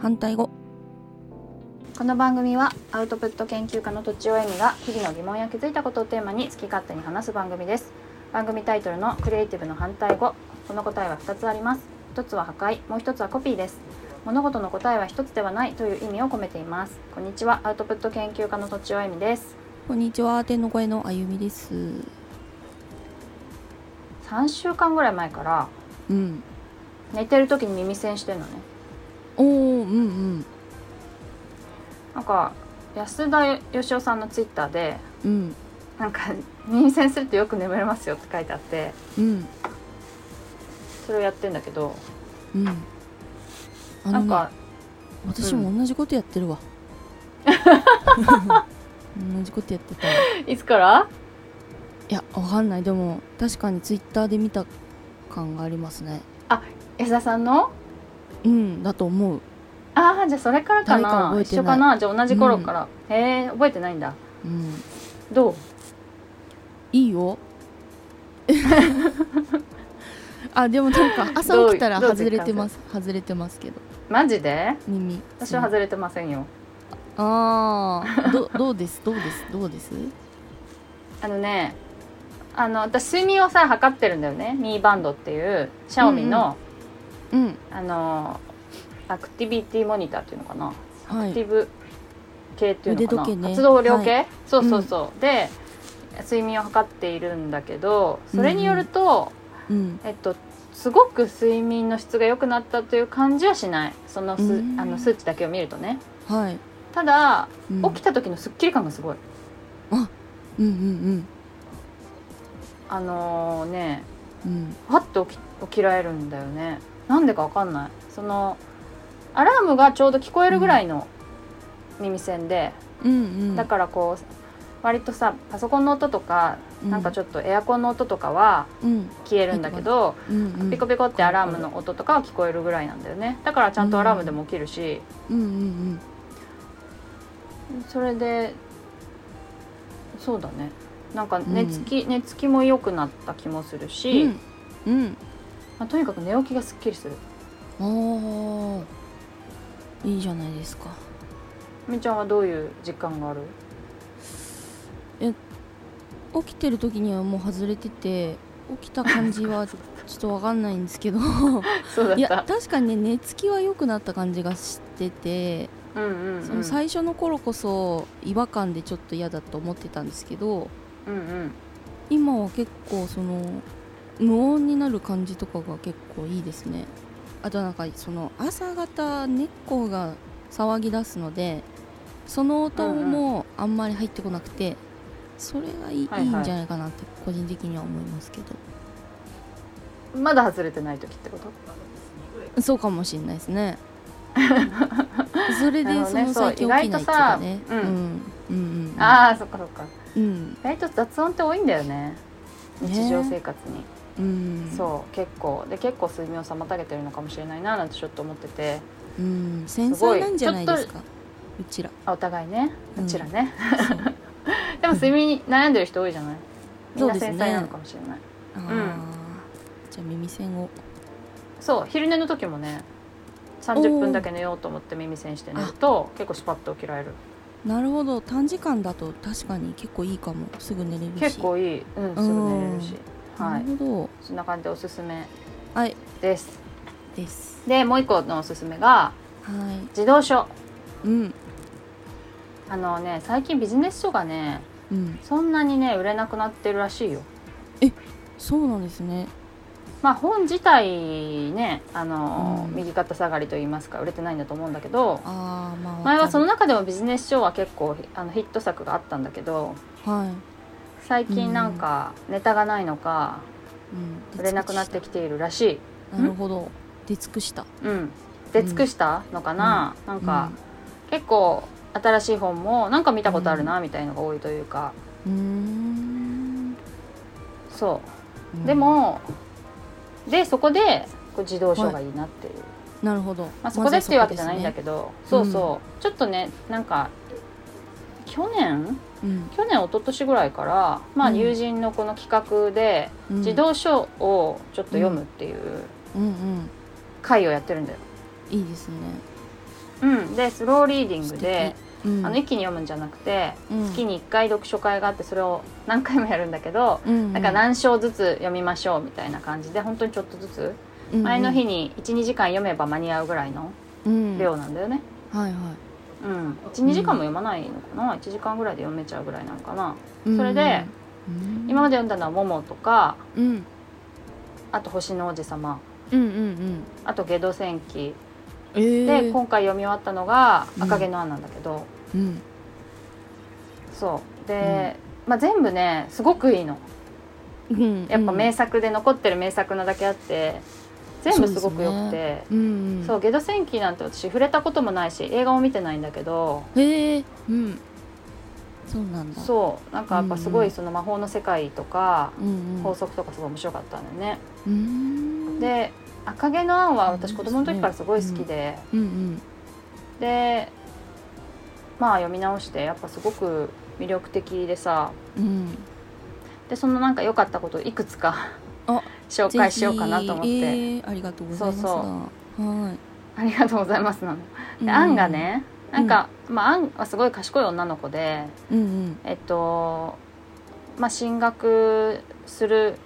反対語。この番組はアウトプット研究家のとちおえみが日々の疑問や気づいたことをテーマに好き勝手に話す番組です。番組タイトルのクリエイティブの反対語。この答えは2つあります。一つは破壊。もう一つはコピーです。物事の答えは一つではない。という意味を込めています。こんにちは。アウトプット研究家のとちおえみです。こんにちは。天の声のあゆみです。3週間ぐらい前からうん。寝てる時に耳栓してんのねおーうんうん。なんか安田義雄さんのツイッターでうん。なんか耳栓するとよく眠れますよって書いてあってうん。それをやってんだけどうん。ねなんか私も同じことやってるわ、同じことやってた。わいつから？いやわかんない。でも確かにツイッターで見た感がありますね。安田さんの？うんだと思う。ああじゃあそれからか誰かな覚えてない。一緒かな？じゃあ同じ頃から、へえ覚えてないんだ。うん。どう？いいよ。あでもなんか朝起きたらどう外れてます。外れてますけど。マジで？耳。私は外れてませんよ。ああどどうです？どうです？どうです？あのねあの私睡眠をさ測ってるんだよね。ミーバンドっていうシャオミの、うん。あのアクティビティモニターっていうのかな、はい。アクティブ系っていうのかな、ね。活動量計、はそうそうそう、で睡眠を測っているんだけどそれによると、うん。えっとすごく睡眠の質が良くなったという感じはしない。そのすうん。あの数値だけを見るとね。はい、ただ、うん、起きた時のすっきり感がすごい。うんうんあのねうん。わっと起き起きられるんだよねなんでかわかんない。そのアラームがちょうど聞こえるぐらいの耳栓で、うんうん。だからこう割とさパソコンの音とか、なんかちょょっとエアコンの音とかは消えるんだけど、うんうん、ピコピコってアラームの音とかは聞こえるぐらいなんだよね。だからちゃんとアラームでも起きるし、うんうんそれでそうだね。なんか寝つき、寝つきも良くなった気もするうし、ん。うんまあ、とにかく寝起きがすっきりする。うんああいいじゃないですか。みーちゃんはどういう実感がある？起きてる時にはもう外れてて起きた感じは ちょっとわかんないんですけど。い やそうだった。確かにね寝つきは良くなった感じがしてて、うんうんうん。その最初の頃こそ違和感でちょっと嫌だと思ってたんですけどうんうん。今は結構その無音になる感じとかが結構いいですね。あとなんかその朝方猫が騒ぎ出すのでその音もあんまり入ってこなくて、それがいい,、はいはいんじゃないかなって個人的には思いますけど。まだ外れてない時ってこと？そうかもしれないですね。それでその最近起きないとさうん。うん。うんうんああそっかそっか。うん。意外と雑音って多いんだよね。日常生活に、うん。そう結構。で結構睡眠を妨げてるのかもしれないななんてちょっと思ってて。うん。繊細なんじゃないですかうちら。あお互いね。ううんちらね、そ うでも睡眠に悩んでる人多いじゃない？みんな繊細なのかもしれない。あー。じゃあ耳栓を。そう昼寝の時もね30分だけ寝ようと思って耳栓して寝ると結構スパッと起きられる。なるほど。短時間だと確かに結構いいかも。すぐ寝れるし。結構いい。うんすぐ寝れるしはないそんな感じでおすすめはい。です。です。でもう一個のおすすめがはい。自動書。うん。あのね最近ビジネス書がねうん。そんなにね売れなくなってるらしいよ。そうなんですね。まあ本自体ねあの、うん。右肩下がりと言いますか売れてないんだと思うんだけどああまあ前はそのわ中でもビジネス書は結構あのヒット作があったんだけどはい、最近なんかネタがないのかうん、売れなくなってきているらしい。なるほど。出尽くした。うん。出尽くしたのかな、なんか、結構新しい本もなんか見たことあるなみたいのが多いというか、うん。そう。うん。でも、でそこでこう自動書がいいなっていう、なるほど、まあ、そこでっていうわけじゃないんだけど、ど、そうそう、ちょっとねなんか去年うん。去年一昨年ぐらいから、まあ、うん。友人のこの企画でうん。自動書をちょっと読むっていううん。うん会をやってるんだよ。いいですね。うん、でスローリーディングで、うん。あの一気に読むんじゃなくて、うん。月に1回読書会があってそれを何回もやるんだけど、うんなんか何章ずつ読みましょうみたいな感じで本当にちょっとずつ、うん前の日に12時間読めば間に合うぐらいのうん。量なんだよね。はいはうん、12時間も読まないのかな、1時間ぐらいで読めちゃうぐらいなのかな、いそれで、うん。今まで読んだのは「モモ」とかうん。あと「星の王子様。うんうんうん」あと「ゲド戦記」えー。で今回読み終わったのが「うん。赤毛のアン」なんだけど、うん。そう。で、まあ、全部ねすごくいいの。うんやっぱ名作で残ってる名作なだけあって全部すごくよくて。うんうん。そう,、ゲド戦記なんて私触れたこともないし映画も見てないんだけど。へえ。うん。そうなんだ。そうなんかやっぱすごうんいその魔法の世界とかうんうん。法則とかすごい面白かったんだよね。うん。で「赤毛のアン」は私子供の時からすごい好きで、うんうん。でまあ読み直してやっぱすごく魅力的でさ。うん。でそのなんか良かったことをいくつか。あ紹介しようかなと思って、えーありがとうございますそうはありがとうございますなの。いでアンがねなんか、まあアンはすごい賢い女の子でうんうん。えっとまあ進学する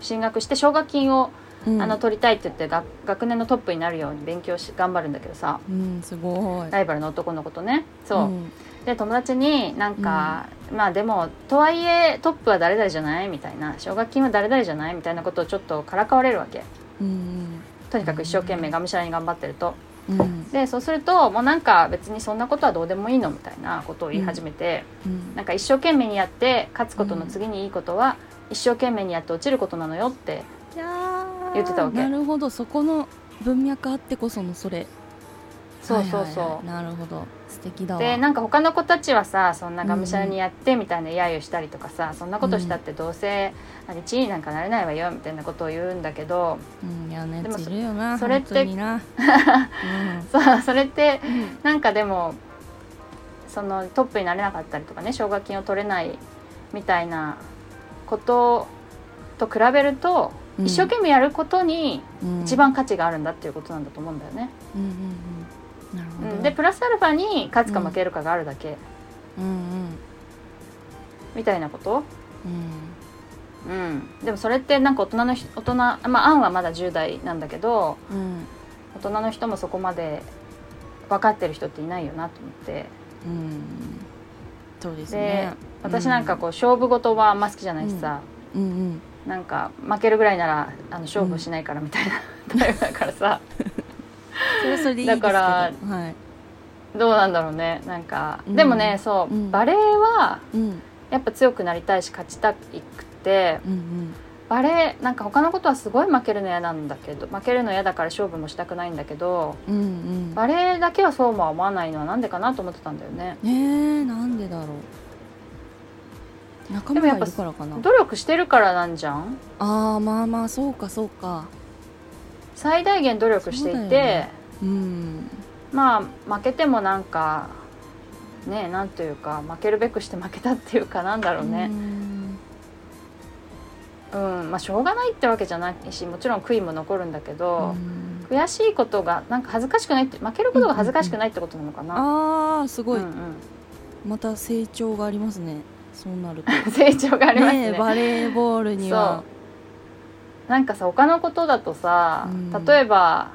進学して奨学金を、うん。あの取りたいって言って学学年のトップになるように勉強し頑張るんだけどさ。うんすごい。ライバルの男の子とね。そう、ん。で友達になんか、まあでもとはいえトップは誰々じゃないみたいな。奨学金は誰々じゃないみたいなことをちょっとからかわれるわけ。うんとにかく一生懸命がむしゃらに頑張ってると。うん。でそうするともうなんか別にそんなことはどうでもいいのみたいなことを言い始めて、うん。なんか一生懸命にやって勝つことの次にいいことは、一生懸命にやって落ちることなのよって言ってたわけ。なるほど。そこの文脈あってこそのそれ。そうそうそう、はいはいはい。なるほど。素敵だわ。でなんか他の子たちはさそんながむしゃらにやってみたいな揶揄したりとかさ、そんなことしたってどうせあれ地位になんかなれないわよみたいなことを言うんだけどうん嫌なやでもついるよなそれって本当にな。そうそれってうん。なんかでもそのトップになれなかったりとかね奨学金を取れないみたいなことと比べると、うん一生懸命やることにうん。一番価値があるんだっていうことなんだと思うんだよね。でプラスアルファに勝つか負けるかがあるだけ。うんうん。みたいなこと、うん。うん、でもそれってなんか大人のひ大人まあアンはまだ10代なんだけどうん。大人の人もそこまで分かってる人っていないよなと思って。うん。そうですで、ね私なんかこう勝負事はあんま好きじゃないしさ、うんうんなんか負けるぐらいならあの勝負しないからみたいなタイプだからさ。それはそれでいいですけど。だからはい。どうなんだろうね。なんか、うん。でもねそう、うん。バレーはうん。やっぱ強くなりたいし勝ちたくてうんうん。バレーなんか他のことはすごい負けるの嫌なんだけど負けるの嫌だから勝負もしたくないんだけどうんうん。バレーだけはそうも思わないのはなんでかなと思ってたんだよね。えー、なんでだろう仲間がいるからかな。努力してるからなんじゃん？ああまあまあそうかそうか。最大限努力していて、そうね。うん。まあ負けてもなんかねなんというか負けるべくして負けたっていうかなんだろうね。ん。うん、まあしょうがないってわけじゃないしもちろん悔いも残るんだけど、うん。悔しいことがなんか恥ずかしくないって負けることが恥ずかしくないってことなのかな、ああすごい、うんうん。また成長がありますねそうなると。成長がありますね。ねえバレーボールには。なんかさ他のことだとさ、うん。例えば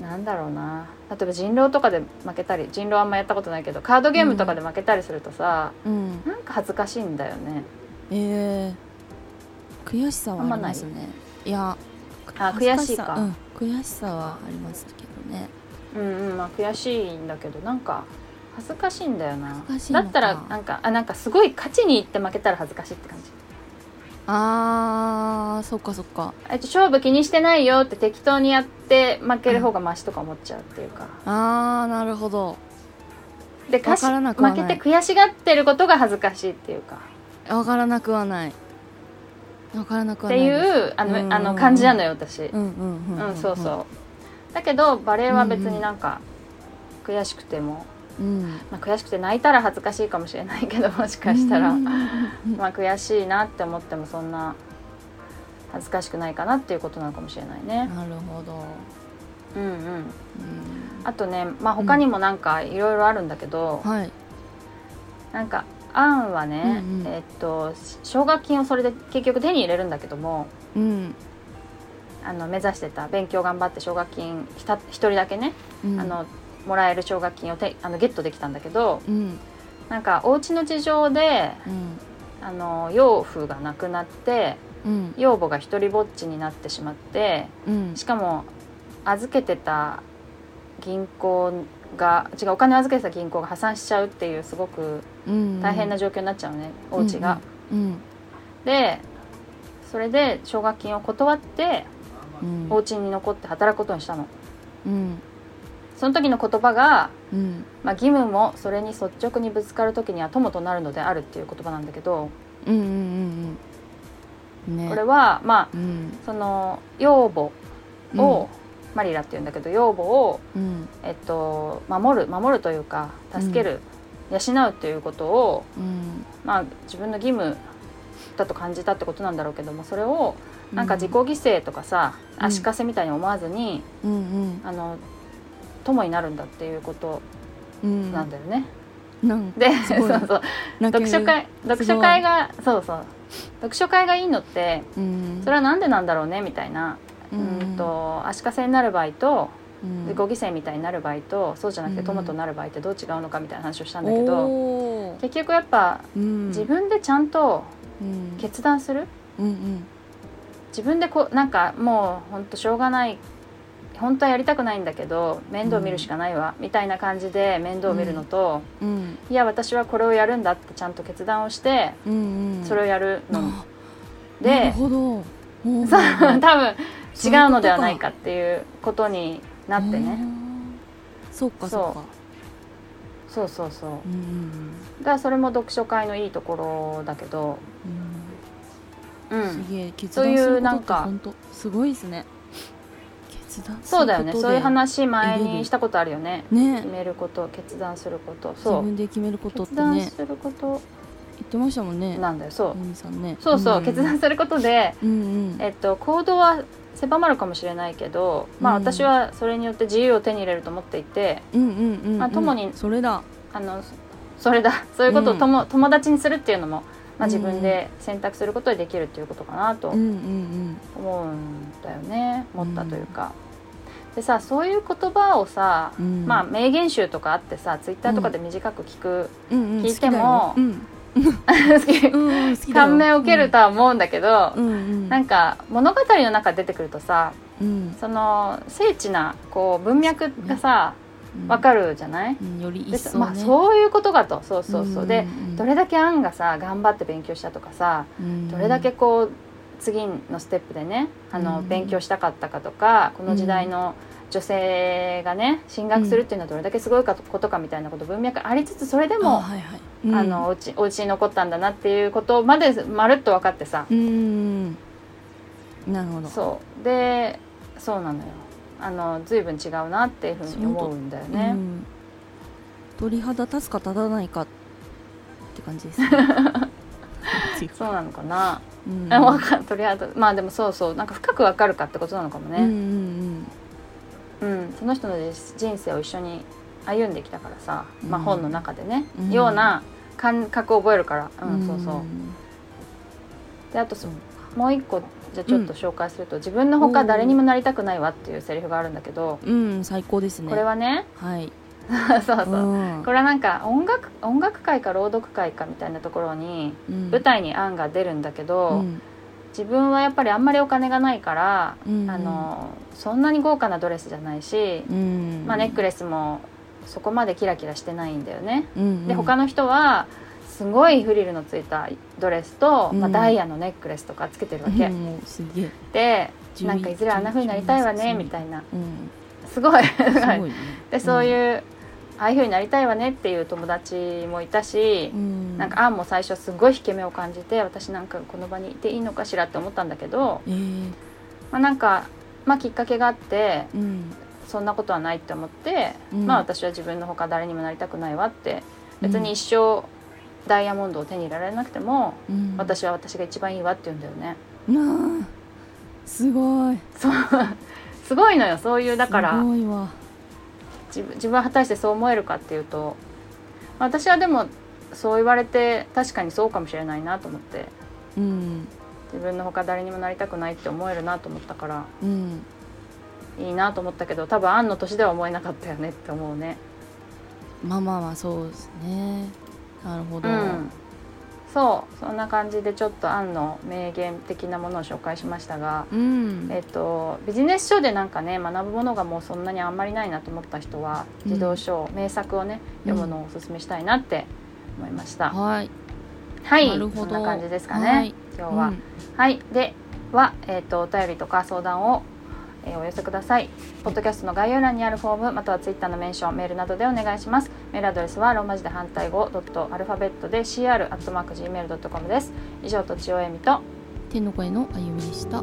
なんだろうな。例えば人狼とかで負けたり人狼あんまやったことないけどカードゲームとかで負けたりするとさ、うん。なんか恥ずかしいんだよね。えー、悔しさはありますね。い？やあ悔しいか。さうん悔しさはありますけどね。うんうんまあ悔しいんだけどなんか恥ずかしいんだよな。だったらなんかあなんかすごい勝ちに行って負けたら恥ずかしいって感じ。あーそっかそっか。えっと勝負気にしてないよって適当にやって負ける方がマシとか思っちゃうっていうか、あーなるほど。でかしわからなくは負ない。けて悔しがってることが恥ずかしいっていうか。わからなくはない。わからなくっていはないです。うあの,、うんあの感じなのよ私。うんうんうんうんそうそう。だけどバレエは別になんか悔しくても、う、うん、まあ、悔しくて泣いたら恥ずかしいかもしれないけどもしかしたら、うん。まあ悔しいなって思ってもそんな恥ずかしくないかなっていうことなのかもしれないね。なるほど。うんうん。うん。あとねまあ他にもなんかいろいろあるんだけど、はい。なんかアンはね、うんうん。えっと奨学金をそれで結局手に入れるんだけどもうん。あの目指してた勉強頑張って奨学金ひた一人だけね、うん。あのもらえる奨学金をてあのゲットできたんだけどうん。なんかお家の事情でうん。あの養父が亡くなってうん。養母が一人ぼっちになってしまってうん。しかも預けてた銀行が違うお金を預けてた銀行が破産しちゃうっていうすごくうん。大変な状況になっちゃうね、お家が。うん。でそれで奨学金を断ってうん。お家に残って働くことにしたの。うんその時の言葉が、うん。まあ、義務もそれに率直にぶつかる時には友となるのであるっていう言葉なんだけどうんうんうんうん。ね。これはまあうん。その養母を、マリラっていうんだけど養母を、うん。えっと、守る守るというか助ける、養うっていうことを、うん。まあ、自分の義務だと感じたってことなんだろうけどもそれをなんか自己犠牲とかさ、うん。足かせみたいに思わずに、うんうん。あの友になるんだっていうことうん。なんだよね。なんでそうそう。読書会読書会がそうそう。読書会がいいのってうん。それはなんでなんだろうねみたいな、ううんん、と足かせになる場合とうん。自己犠牲みたいになる場合とそうじゃなくてうん。友となる場合ってどう違うのかみたいな話をしたんだけど結局やっぱうん。自分でちゃんとうん。決断する？うんうん。自分でこうなんかもうほんとしょうがない本当はやりたくないんだけど面倒見るしかないわ、みたいな感じで面倒見るのと、うん。いや私はこれをやるんだってちゃんと決断をしてうんうん。それをやるの、で多分違うのではないかっていうことになってね。そうかそうか。そう。そうそうう。んうん。だからそれも読書会のいいところだけど。うん。うん。すげえういう断することってなんか本当すごいですね決断そうだよね。そういう話前にしたことあるよね。ね。決めること決断すること。自そう。分で決めることって決断ねすること。言ってましたもんね。なんだよそう。ね。そうそう、ん。決断することで、うんうん。えっと、行動は狭まるかもしれないけど、まあ、うん私はそれによって自由を手に入れると思っていてうんうんうんうん。まあ友にそれだ。あのそれだ。そういうことを友,、友達にするっていうのも、まあ、自分うんで選択することでできるっていうことかなとうんうん。思うんだよね。思ったというか。でさそういう言葉をさ、うん。うんまあ名言集とかあってさツイッターとかで短く聞く、うん。うん。聞いても 感銘を受けるとは思うんだけど、うん。うん。なんか物語の中で出てくるとさうん。その精緻なこう文脈がさうん。わかるじゃない、うん。よりで一層ね。まあ、そういうことかと。そうそうそう、でん。ん。どれだけアンがさ頑張って勉強したとかさうん。どれだけこう次のステップでねあの、うん。勉強したかったかとかこの時代の女性がね進学するっていうのはどれだけすごいかことかみたいなこと文脈ありつつそれであもあのおうちお家に残ったんだなっていうことまでまるっと分かってさ。うんなるほど。そう。でそうなのよ。あの随分違うなっていうふうに思うんだよね。うん。鳥肌立つか立たないかって感じですね 違うそうなのかな、うん。あわかんとりあえず。まあでもそうそう。なんか深く分かるかってことなのかもうんうね、ん。うん。その人の人生を一緒に歩んできたからさ、まあ、うん本の中でね、うん。ような感覚を覚えるから、ううん。ん、そうそう。であとそそう。もう一個じゃあちょっと紹介すると、自分のほか誰にもなりたくないわっていうセリフがあるんだけど、うん最高ですね。これはねはい そうそう、うん。これはなんか音楽音楽会か朗読会かみたいなところにうん。舞台に案が出るんだけど、うん。自分はやっぱりあんまりお金がないから、うんあのそんなに豪華なドレスじゃないし、うん。まあ、ネックレスもそこまでキラキラしてないんだよね。うんで他の人はすごいフリルのついたドレスと、まあ、うんダイヤのネックレスとかつけてるわけ、で11なんかいずれあんな風になりたいわね11みたいな。うんすごい。でそういう、ああいう風になりたいわねっていう友達もいたし、うん。なんかアンも最初すごい引け目を感じて私なんかこの場にいていいのかしらって思ったんだけど、えーまあ、なんか、まあ、きっかけがあってうん。そんなことはないって思って、うん。まあ私は自分のほか誰にもなりたくないわって別に一生ダイヤモンドを手に入れられなくても、うん。私は私が一番いいわって言うんだよね。すごい。そうすごいのよそういうだからすごいわ。自分自分は果たしてそう思えるかっていうと私はでもそう言われて確かにそうかもしれないなと思ってうん。自分のほか誰にもなりたくないって思えるなと思ったからうん。いいなと思ったけど多分アンの年では思えなかったよねって思うね。まあまあまあそうですね。なるほど、うん、そうそんな感じでちょっとアンの名言的なものを紹介しましたが、うん。えっと、ビジネス書でなんかね学ぶものがもうそんなにあんまりないなと思った人はうん。児童書、名作をね読むのをおすすめしたいなって思いました。はい。はい。なるほど。そんな感じですかね、はい。今日は。うん。はい、では、えー、とお便りとか相談を、えーお寄せください。ポッドキャストの概要欄にあるフォームまたはツイッターのメンションメールなどでお願いします。メールアドレスはローマ字で反対語ドットアルファベットで cr アットマーク gmail ドットコムです。以上とちおえみと天の声のあゆみでした